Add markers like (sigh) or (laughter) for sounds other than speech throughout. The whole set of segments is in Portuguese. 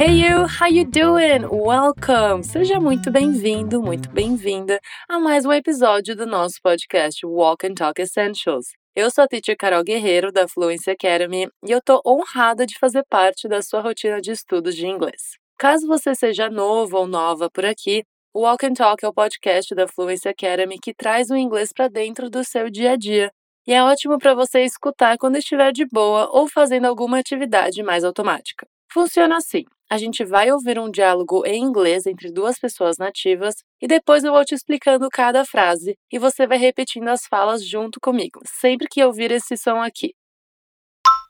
Hey you, how you doing? Welcome! Seja muito bem-vindo, muito bem-vinda a mais um episódio do nosso podcast Walk and Talk Essentials. Eu sou a teacher Carol Guerreiro da Fluency Academy e eu tô honrada de fazer parte da sua rotina de estudos de inglês. Caso você seja novo ou nova por aqui, o Walk and Talk é o podcast da Fluency Academy que traz o inglês para dentro do seu dia a dia. E é ótimo para você escutar quando estiver de boa ou fazendo alguma atividade mais automática. Funciona assim: a gente vai ouvir um diálogo em inglês entre duas pessoas nativas e depois eu vou te explicando cada frase e você vai repetindo as falas junto comigo, sempre que ouvir esse som aqui.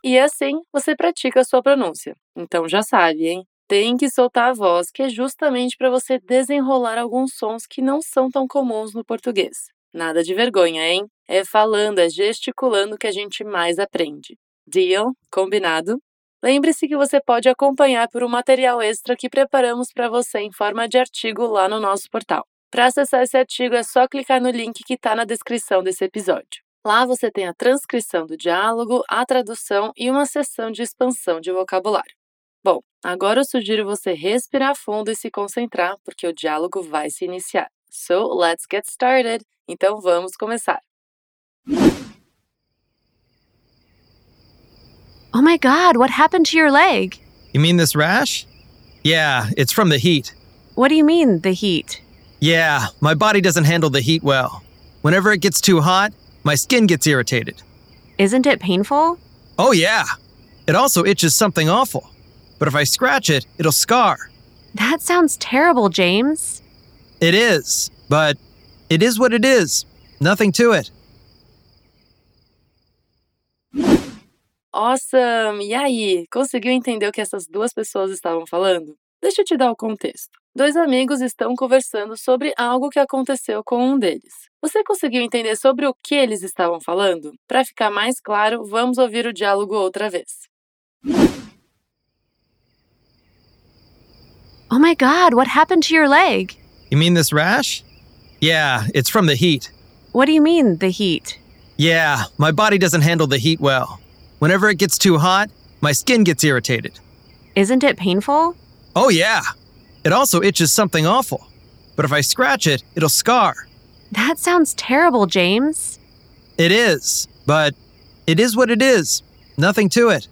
E assim você pratica a sua pronúncia. Então já sabe, hein? Tem que soltar a voz, que é justamente para você desenrolar alguns sons que não são tão comuns no português. Nada de vergonha, hein? É falando, é gesticulando que a gente mais aprende. Deal? Combinado? Lembre-se que você pode acompanhar por um material extra que preparamos para você em forma de artigo lá no nosso portal. Para acessar esse artigo é só clicar no link que está na descrição desse episódio. Lá você tem a transcrição do diálogo, a tradução e uma sessão de expansão de vocabulário. Bom, agora eu sugiro você respirar fundo e se concentrar, porque o diálogo vai se iniciar. So, let's get started! Então vamos começar! Oh my god, what happened to your leg? You mean this rash? Yeah, it's from the heat. What do you mean, the heat? Yeah, my body doesn't handle the heat well. Whenever it gets too hot, my skin gets irritated. Isn't it painful? Oh, yeah. It also itches something awful. But if I scratch it, it'll scar. That sounds terrible, James. It is, but it is what it is. Nothing to it. Awesome! E aí, conseguiu entender o que essas duas pessoas estavam falando? Deixa eu te dar o contexto. Dois amigos estão conversando sobre algo que aconteceu com um deles. Você conseguiu entender sobre o que eles estavam falando? Para ficar mais claro, vamos ouvir o diálogo outra vez. Oh my god, what happened to your leg? You mean this rash? Yeah, it's from the heat. What do you mean, the heat? Yeah, my body doesn't handle the heat well. Whenever it gets too hot, my skin gets irritated. Isn't it painful? Oh, yeah. It also itches something awful. But if I scratch it, it'll scar. That sounds terrible, James. It is, but it is what it is. Nothing to it.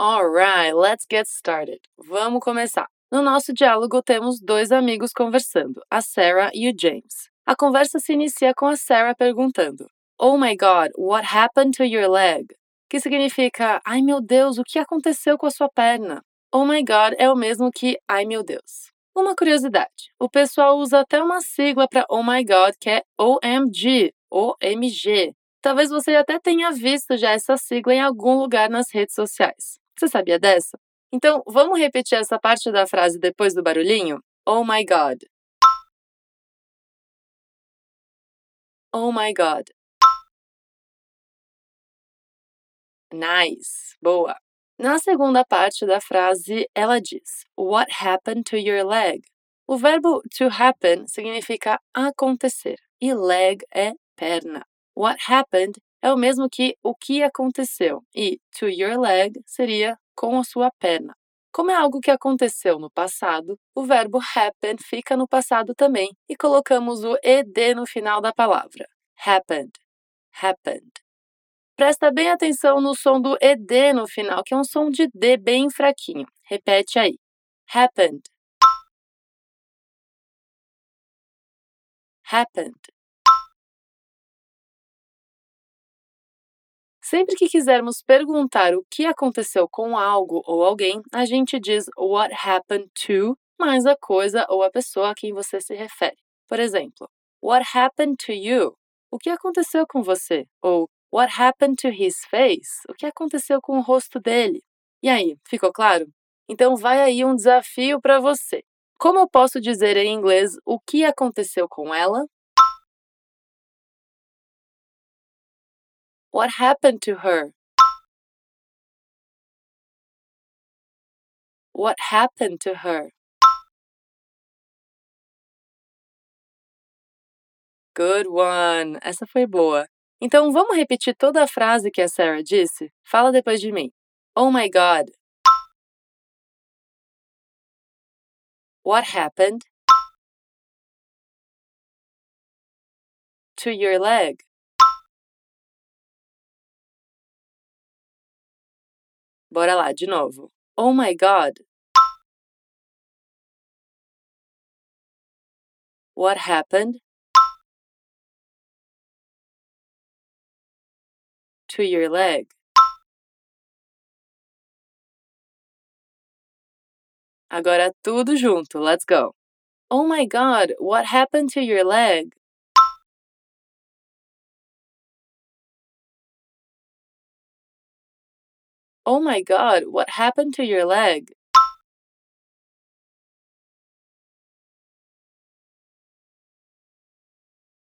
Alright, let's get started. Vamos começar. No nosso diálogo temos dois amigos conversando, a Sarah e o James. A conversa se inicia com a Sarah perguntando: Oh my god, what happened to your leg? Que significa, ai meu Deus, o que aconteceu com a sua perna? Oh my god é o mesmo que ai meu Deus. Uma curiosidade: o pessoal usa até uma sigla para oh my god que é OMG, OMG. Talvez você até tenha visto já essa sigla em algum lugar nas redes sociais. Você sabia dessa? Então, vamos repetir essa parte da frase depois do barulhinho? Oh my god. Oh my god. Nice. Boa. Na segunda parte da frase, ela diz: What happened to your leg? O verbo to happen significa acontecer e leg é perna. What happened é o mesmo que o que aconteceu e to your leg seria com a sua perna. Como é algo que aconteceu no passado, o verbo happen fica no passado também e colocamos o ed no final da palavra. Happened. Happened. Presta bem atenção no som do ed no final, que é um som de D bem fraquinho. Repete aí. Happened. Happened. Sempre que quisermos perguntar o que aconteceu com algo ou alguém, a gente diz what happened to mais a coisa ou a pessoa a quem você se refere. Por exemplo, what happened to you? O que aconteceu com você? Ou what happened to his face? O que aconteceu com o rosto dele? E aí, ficou claro? Então vai aí um desafio para você. Como eu posso dizer em inglês o que aconteceu com ela? What happened to her? What happened to her? Good one! Essa foi boa. Então vamos repetir toda a frase que a Sarah disse? Fala depois de mim. Oh my god. What happened to your leg? Bora lá, de novo. Oh my god. What happened to your leg? Agora tudo junto. Let's go. Oh my god, what happened to your leg? Oh my god, what happened to your leg?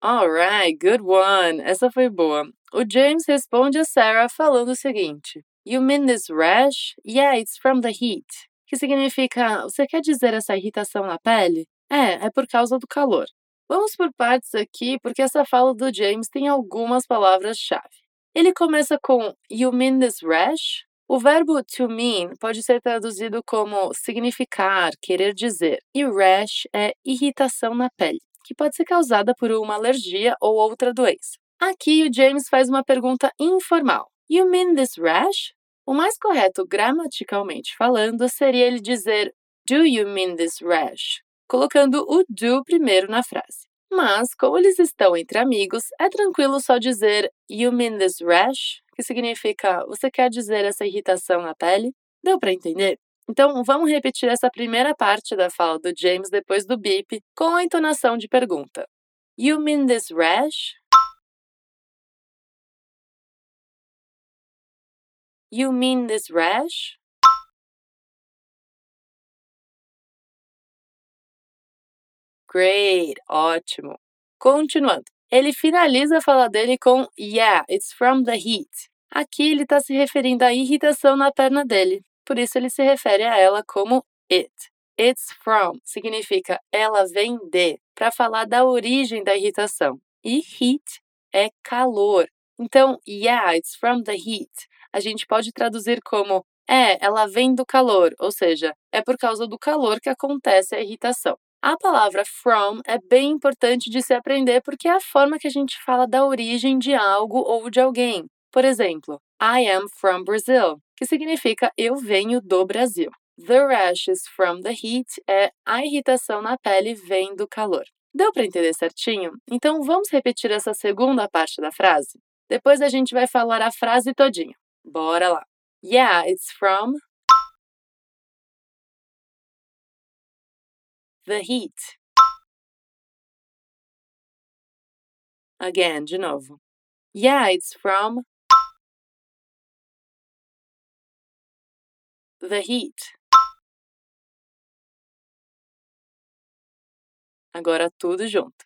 Alright, good one. Essa foi boa. O James responde a Sarah falando o seguinte: You mean this rash? Yeah, it's from the heat. Que significa, você quer dizer essa irritação na pele? É, é por causa do calor. Vamos por partes aqui, porque essa fala do James tem algumas palavras-chave. Ele começa com You mean this rash? O verbo to mean pode ser traduzido como significar, querer dizer, e rash é irritação na pele que pode ser causada por uma alergia ou outra doença. Aqui o James faz uma pergunta informal. You mean this rash? O mais correto gramaticalmente falando seria ele dizer Do you mean this rash? Colocando o do primeiro na frase. Mas, como eles estão entre amigos, é tranquilo só dizer You mean this rash? Que significa Você quer dizer essa irritação na pele? Deu para entender? Então, vamos repetir essa primeira parte da fala do James depois do beep com a entonação de pergunta. You mean this rash? You mean this rash? Great, ótimo. Continuando. Ele finaliza a fala dele com Yeah, it's from the heat. Aqui ele está se referindo à irritação na perna dele, por isso ele se refere a ela como it. It's from significa ela vem de, para falar da origem da irritação. E heat é calor. Então, yeah, it's from the heat. A gente pode traduzir como é, ela vem do calor, ou seja, é por causa do calor que acontece a irritação. A palavra from é bem importante de se aprender porque é a forma que a gente fala da origem de algo ou de alguém. Por exemplo, I am from Brazil que significa eu venho do Brasil. The rashes from the heat é a irritação na pele vem do calor. Deu para entender certinho? Então vamos repetir essa segunda parte da frase? Depois a gente vai falar a frase todinha. Bora lá. Yeah, it's from the heat. Again, de novo. Yeah, it's from the heat. Agora tudo junto.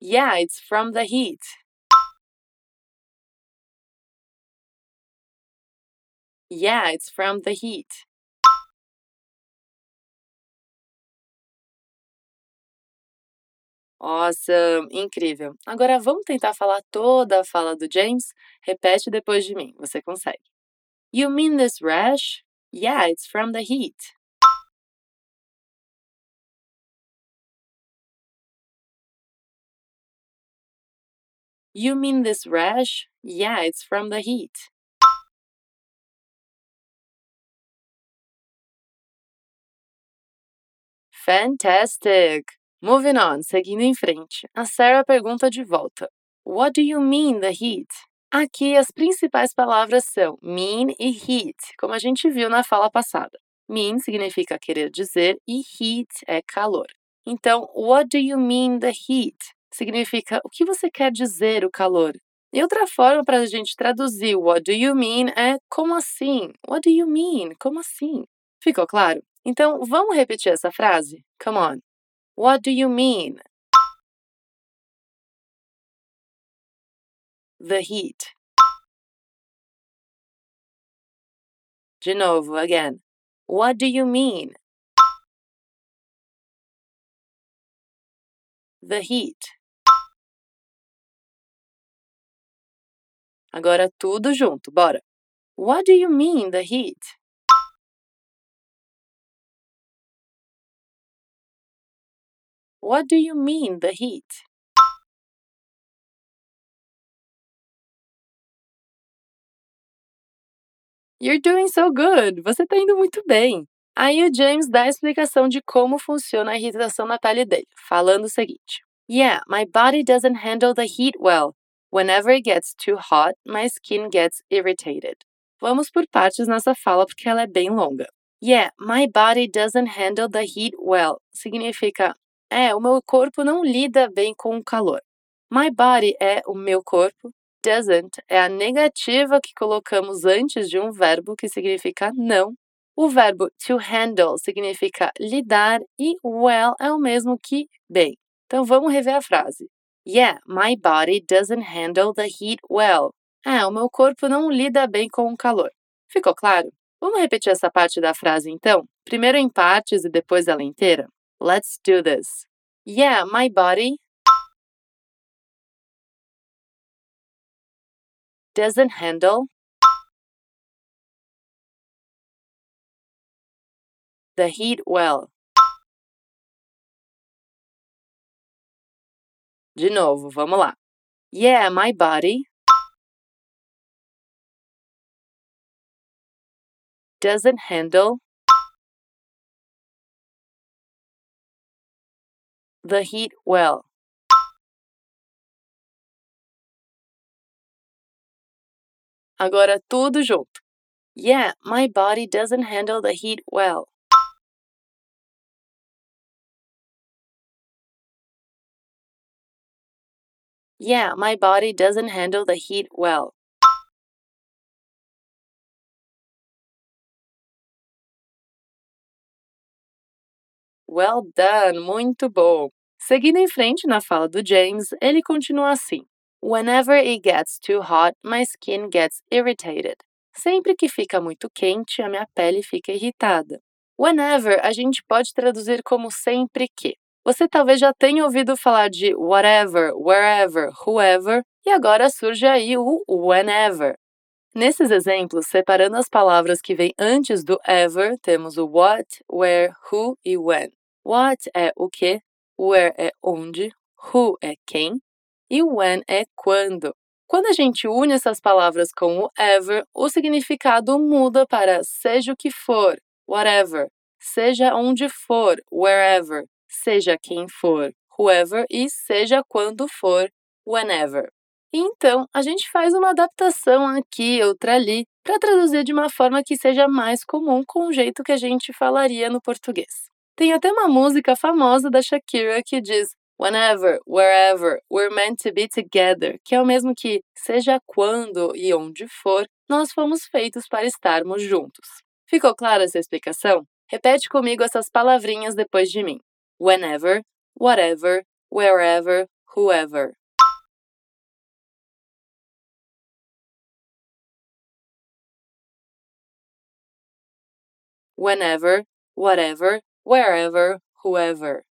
Yeah, it's from the heat. Yeah, it's from the heat. Awesome, incrível. Agora vamos tentar falar toda a fala do James? Repete depois de mim, você consegue. You mean this rash? Yeah, it's from the heat. You mean this rash? Yeah, it's from the heat. Fantastic! Moving on, seguindo em frente. A Sarah pergunta de volta: What do you mean the heat? Aqui as principais palavras são mean e heat, como a gente viu na fala passada. Mean significa querer dizer e heat é calor. Então, what do you mean the heat? Significa o que você quer dizer o calor. E outra forma para a gente traduzir what do you mean é como assim? What do you mean? Como assim? Ficou claro? Então, vamos repetir essa frase? Come on. What do you mean? the heat. De novo, again. What do you mean? The heat. Agora tudo junto, bora. What do you mean, the heat? What do you mean, the heat? You're doing so good! Você tá indo muito bem! Aí o James dá a explicação de como funciona a irritação na pele dele, falando o seguinte: Yeah, my body doesn't handle the heat well. Whenever it gets too hot, my skin gets irritated. Vamos por partes nessa fala porque ela é bem longa. Yeah, my body doesn't handle the heat well. Significa, é, o meu corpo não lida bem com o calor. My body é o meu corpo. Doesn't é a negativa que colocamos antes de um verbo que significa não. O verbo to handle significa lidar e well é o mesmo que bem. Então vamos rever a frase. Yeah, my body doesn't handle the heat well. É, o meu corpo não lida bem com o calor. Ficou claro? Vamos repetir essa parte da frase então? Primeiro em partes e depois ela inteira? Let's do this. Yeah, my body doesn't handle the heat well. De novo, vamos lá. Yeah, my body doesn't handle the heat well. Agora tudo junto. Yeah, my body doesn't handle the heat well. Yeah, my body doesn't handle the heat well. Well done, muito bom. Seguindo em frente na fala do James, ele continua assim: Whenever it gets too hot, my skin gets irritated. Sempre que fica muito quente, a minha pele fica irritada. Whenever a gente pode traduzir como sempre que. Você talvez já tenha ouvido falar de whatever, wherever, whoever, e agora surge aí o whenever. Nesses exemplos, separando as palavras que vêm antes do ever, temos o what, where, who e when. What é o que, where é onde, who é quem e when é quando. Quando a gente une essas palavras com o ever, o significado muda para seja o que for, whatever, seja onde for, wherever, seja quem for, whoever e seja quando for, whenever. Então, a gente faz uma adaptação aqui, outra ali, para traduzir de uma forma que seja mais comum com o jeito que a gente falaria no português. Tem até uma música famosa da Shakira que diz Whenever, wherever, we're meant to be together, que é o mesmo que seja quando e onde for, nós fomos feitos para estarmos juntos. Ficou clara essa explicação? Repete comigo essas palavrinhas depois de mim. Whenever, whatever, wherever, whoever. Whenever, whatever, wherever, whoever.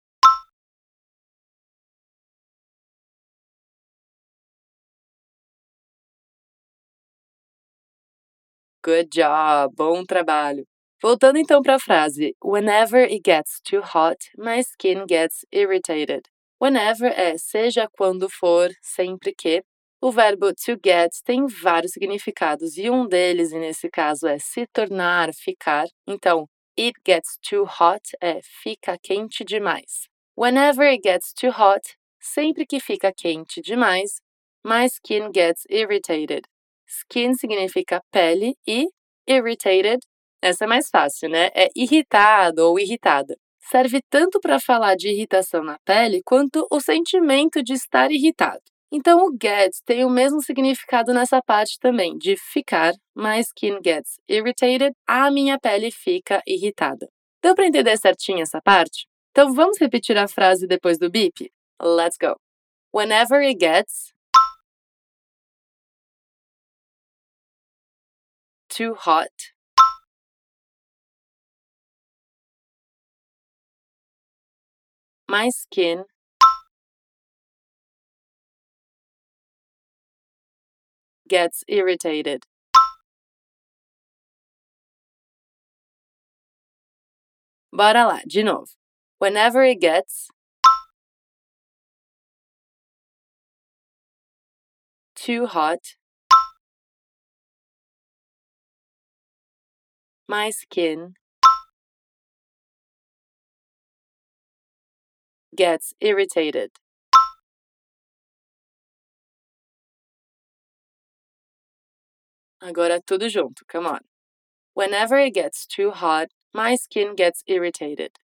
Good job! Bom trabalho! Voltando então para a frase: Whenever it gets too hot, my skin gets irritated. Whenever é seja quando for, sempre que. O verbo to get tem vários significados e um deles, nesse caso, é se tornar, ficar. Então, it gets too hot é fica quente demais. Whenever it gets too hot, sempre que fica quente demais, my skin gets irritated. Skin significa pele e irritated, essa é mais fácil, né? É irritado ou irritada. Serve tanto para falar de irritação na pele quanto o sentimento de estar irritado. Então, o get tem o mesmo significado nessa parte também, de ficar. My skin gets irritated, a minha pele fica irritada. Deu para entender certinho essa parte? Então, vamos repetir a frase depois do beep? Let's go. Whenever it gets too hot, my skin gets irritated. Bora lá, de novo. Whenever it gets too hot, my skin gets irritated. Agora tudo junto, come on. Whenever it gets too hot, my skin gets irritated.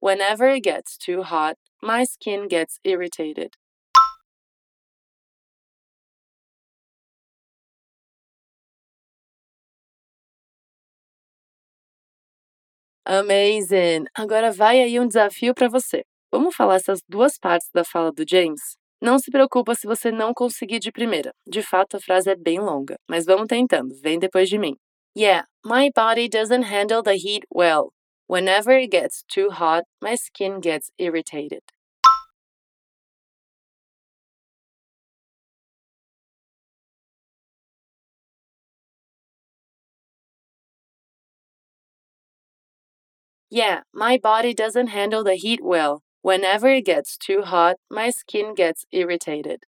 Whenever it gets too hot, my skin gets irritated. Amazing! Agora vai aí um desafio para você. Vamos falar essas duas partes da fala do James? Não se preocupa se você não conseguir de primeira. De fato, a frase é bem longa, mas vamos tentando. Vem depois de mim. Yeah, my body doesn't handle the heat well. Whenever it gets too hot, my skin gets irritated. Yeah, my body doesn't handle the heat well. Whenever it gets too hot, my skin gets irritated.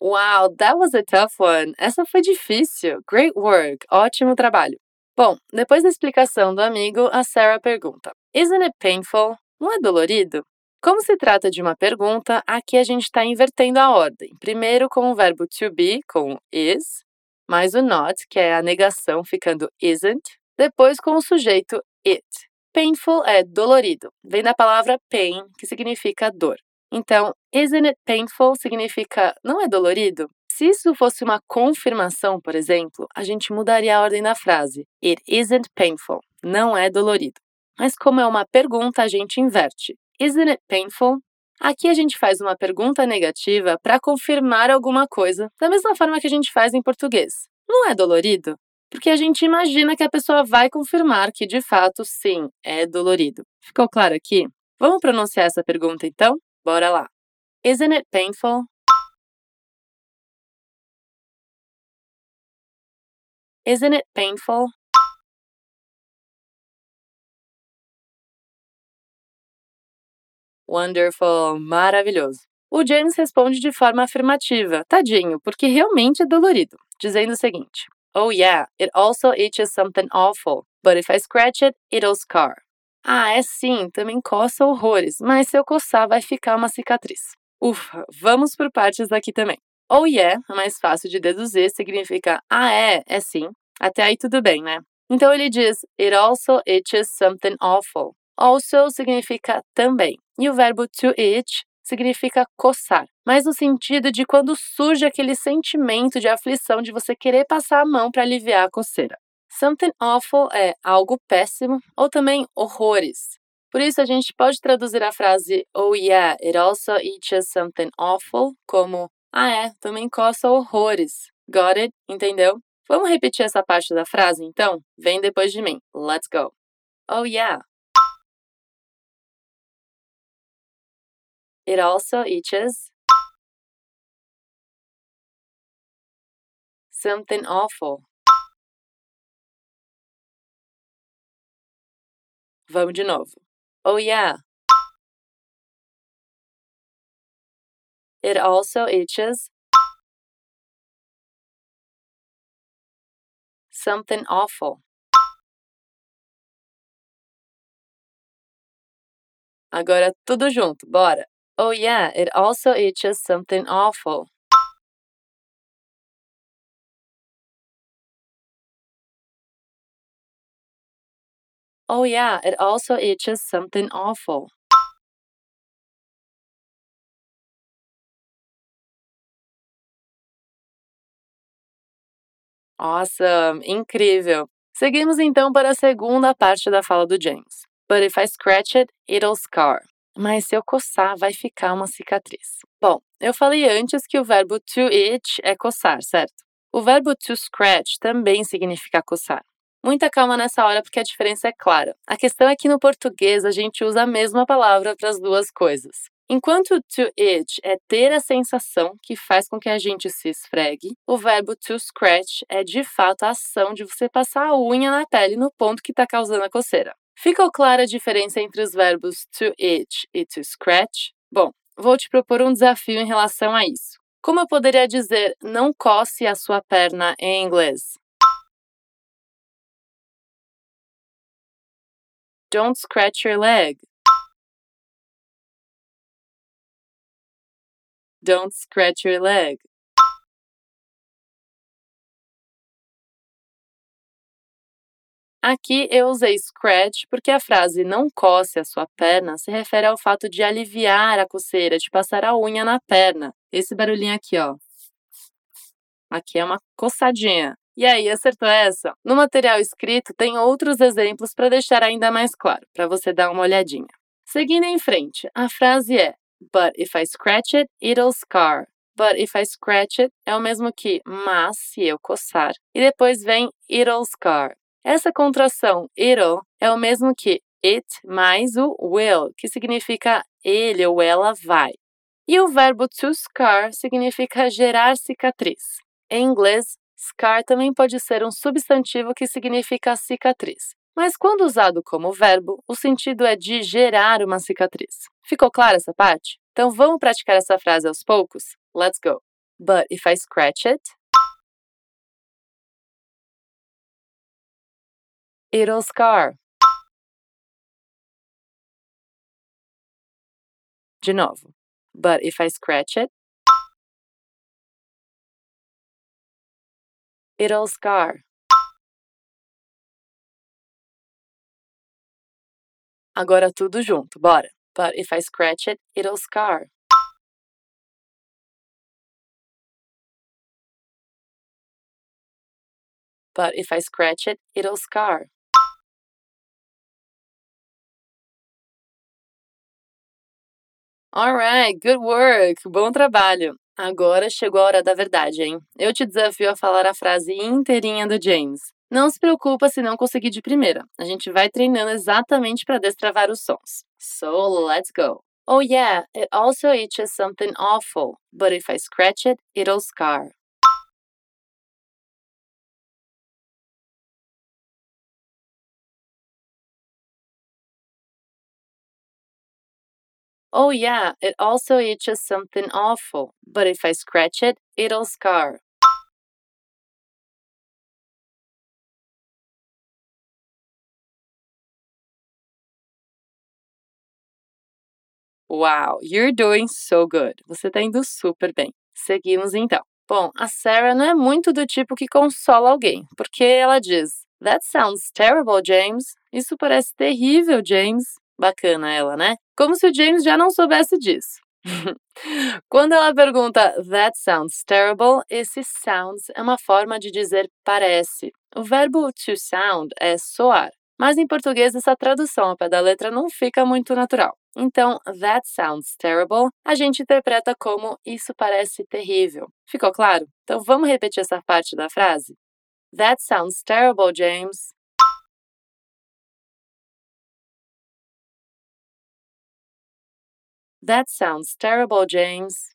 Wow, that was a tough one. Essa foi difícil. Great work. Ótimo trabalho. Bom, depois da explicação do amigo, a Sarah pergunta: Isn't it painful? Não é dolorido? Como se trata de uma pergunta, aqui a gente está invertendo a ordem. Primeiro com o verbo to be, com is, mais o not, que é a negação, ficando isn't. Depois com o sujeito it. Painful é dolorido, vem da palavra pain, que significa dor. Então, isn't it painful significa não é dolorido? Se isso fosse uma confirmação, por exemplo, a gente mudaria a ordem da frase. It isn't painful. Não é dolorido. Mas como é uma pergunta, a gente inverte. Isn't it painful? Aqui a gente faz uma pergunta negativa para confirmar alguma coisa, da mesma forma que a gente faz em português. Não é dolorido? Porque a gente imagina que a pessoa vai confirmar que de fato sim, é dolorido. Ficou claro aqui? Vamos pronunciar essa pergunta então? Bora lá. Isn't it painful? Isn't it painful? Wonderful, maravilhoso. O James responde de forma afirmativa, tadinho, porque realmente é dolorido, dizendo o seguinte: Oh yeah, it also itches something awful, but if I scratch it, it'll scar. Ah, é sim, também coça horrores, mas se eu coçar vai ficar uma cicatriz. Ufa, vamos por partes aqui também. Oh yeah, é mais fácil de deduzir, significa ah é, é sim. Até aí tudo bem, né? Então ele diz it also itches something awful. Also significa também. E o verbo to itch significa coçar, mas no sentido de quando surge aquele sentimento de aflição de você querer passar a mão para aliviar a coceira. Something awful é algo péssimo ou também horrores. Por isso a gente pode traduzir a frase Oh yeah, it also itches something awful como Ah é, também coça horrores. Got it? Entendeu? Vamos repetir essa parte da frase então? Vem depois de mim. Let's go. Oh yeah, It also itches. Something awful. Vamos de novo. Oh, yeah. It also itches. Something awful. Agora tudo junto, bora! Oh, yeah, it also itches something awful. Oh, yeah, it also itches something awful. Awesome! Incrível! Seguimos então para a segunda parte da fala do James. But if I scratch it, it'll scar mas se eu coçar, vai ficar uma cicatriz. Bom, eu falei antes que o verbo to itch é coçar, certo? O verbo to scratch também significa coçar. Muita calma nessa hora porque a diferença é clara. A questão é que no português a gente usa a mesma palavra para as duas coisas. Enquanto to itch é ter a sensação que faz com que a gente se esfregue, o verbo to scratch é de fato a ação de você passar a unha na pele no ponto que está causando a coceira. Ficou clara a diferença entre os verbos to itch e to scratch? Bom, vou te propor um desafio em relação a isso. Como eu poderia dizer não coce a sua perna em inglês? Don't scratch your leg. Don't scratch your leg. Aqui eu usei scratch porque a frase não coce a sua perna se refere ao fato de aliviar a coceira, de passar a unha na perna. Esse barulhinho aqui, ó. Aqui é uma coçadinha. E aí, acertou essa? No material escrito tem outros exemplos para deixar ainda mais claro, para você dar uma olhadinha. Seguindo em frente, a frase é But if I scratch it, it'll scar. But if I scratch it é o mesmo que mas se eu coçar. E depois vem it'll scar. Essa contração it'll é o mesmo que it mais o will, que significa ele ou ela vai. E o verbo to scar significa gerar cicatriz. Em inglês, scar também pode ser um substantivo que significa cicatriz. Mas quando usado como verbo, o sentido é de gerar uma cicatriz. Ficou clara essa parte? Então vamos praticar essa frase aos poucos? Let's go. But if I scratch it, it'll scar. De novo. But if I scratch it, it'll scar. Agora tudo junto, bora. But if I scratch it, it'll scar. But if I scratch it, it'll scar. Alright, good work! Bom trabalho! Agora chegou a hora da verdade, hein? Eu te desafio a falar a frase inteirinha do James. Não se preocupa se não conseguir de primeira. A gente vai treinando exatamente para destravar os sons. So, let's go. Oh yeah, it also itches something awful, but if I scratch it, it'll scar. Oh yeah, it also itches something awful, but if I scratch it, it'll scar. Wow, you're doing so good. Você tá indo super bem. Seguimos então. Bom, a Sarah não é muito do tipo que consola alguém, porque ela diz: That sounds terrible, James. Isso parece terrível, James. Bacana ela, né? Como se o James já não soubesse disso. (laughs) Quando ela pergunta That sounds terrible, esse sounds é uma forma de dizer parece. O verbo to sound é soar, mas em português essa tradução ao pé da letra não fica muito natural. Então, that sounds terrible, a gente interpreta como isso parece terrível. Ficou claro? Então vamos repetir essa parte da frase? That sounds terrible, James. That sounds terrible, James.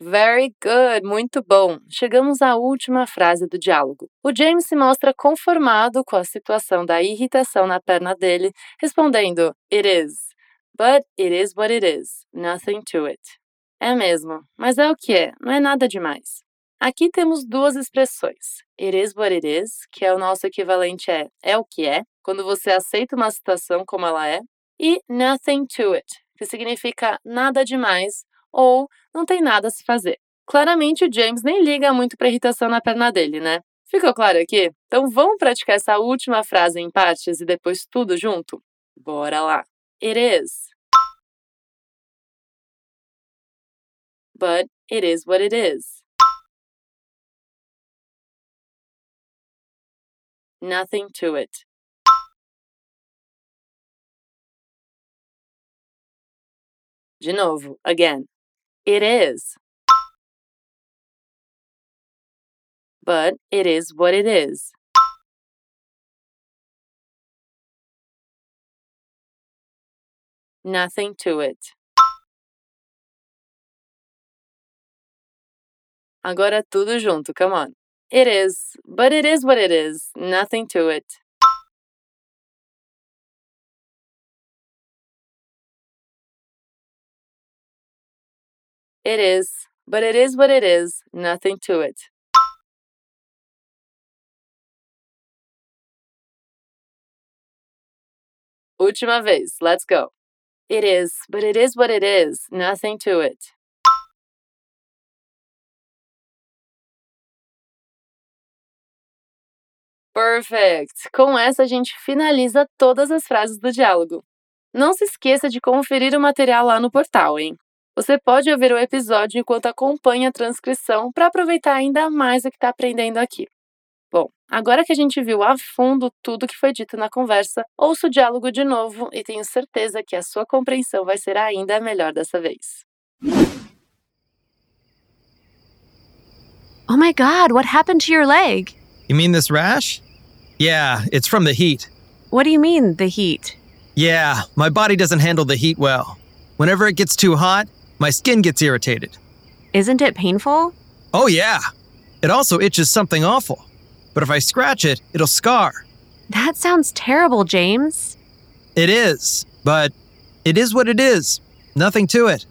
Very good, muito bom. Chegamos à última frase do diálogo. O James se mostra conformado com a situação da irritação na perna dele, respondendo: It is. But it is what it is. Nothing to it. É mesmo, mas é o que é, não é nada demais. Aqui temos duas expressões. It is what it is, que é o nosso equivalente é é o que é, quando você aceita uma situação como ela é, e nothing to it, que significa nada demais ou não tem nada a se fazer. Claramente o James nem liga muito para irritação na perna dele, né? Ficou claro aqui? Então vamos praticar essa última frase em partes e depois tudo junto? Bora lá! It is. But it is what it is. Nothing to it. De novo, again. It is. But it is what it is. Nothing to it. Agora tudo junto, come on. It is, but it is what it is, nothing to it. It is, but it is what it is, nothing to it. Última vez, let's go. It is, but it is what it is, nothing to it. Perfect! Com essa, a gente finaliza todas as frases do diálogo. Não se esqueça de conferir o material lá no portal, hein? Você pode ouvir o episódio enquanto acompanha a transcrição para aproveitar ainda mais o que está aprendendo aqui. Bom, agora que a gente viu a fundo tudo que foi dito na conversa, ouça o diálogo de novo e tenho certeza que a sua compreensão vai ser ainda melhor dessa vez. Oh my god, what happened to your leg? You mean this rash? Yeah, it's from the heat. What do you mean, the heat? Yeah, my body doesn't handle the heat well. Whenever it gets too hot, my skin gets irritated. Isn't it painful? Oh, yeah. It also itches something awful. But if I scratch it, it'll scar. That sounds terrible, James. It is, but it is what it is. Nothing to it.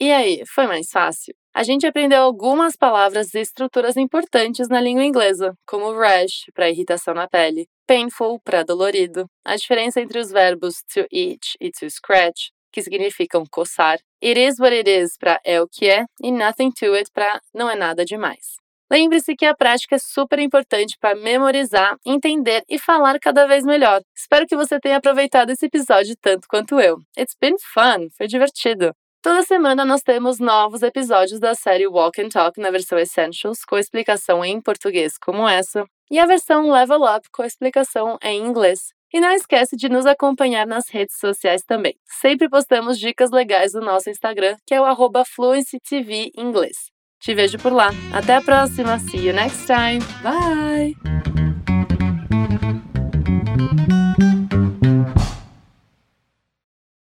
E aí, foi mais fácil? A gente aprendeu algumas palavras e estruturas importantes na língua inglesa, como rash, para irritação na pele, painful, para dolorido, a diferença entre os verbos to itch e to scratch, que significam coçar, it is what it is, para é o que é, e nothing to it, para não é nada demais. Lembre-se que a prática é super importante para memorizar, entender e falar cada vez melhor. Espero que você tenha aproveitado esse episódio tanto quanto eu. It's been fun, foi divertido. Toda semana nós temos novos episódios da série Walk and Talk na versão Essentials, com explicação em português como essa, e a versão Level Up com explicação em inglês. E não esquece de nos acompanhar nas redes sociais também. Sempre postamos dicas legais no nosso Instagram, que é o arroba FluencyTV Inglês. Te vejo por lá. Até a próxima. See you next time. Bye!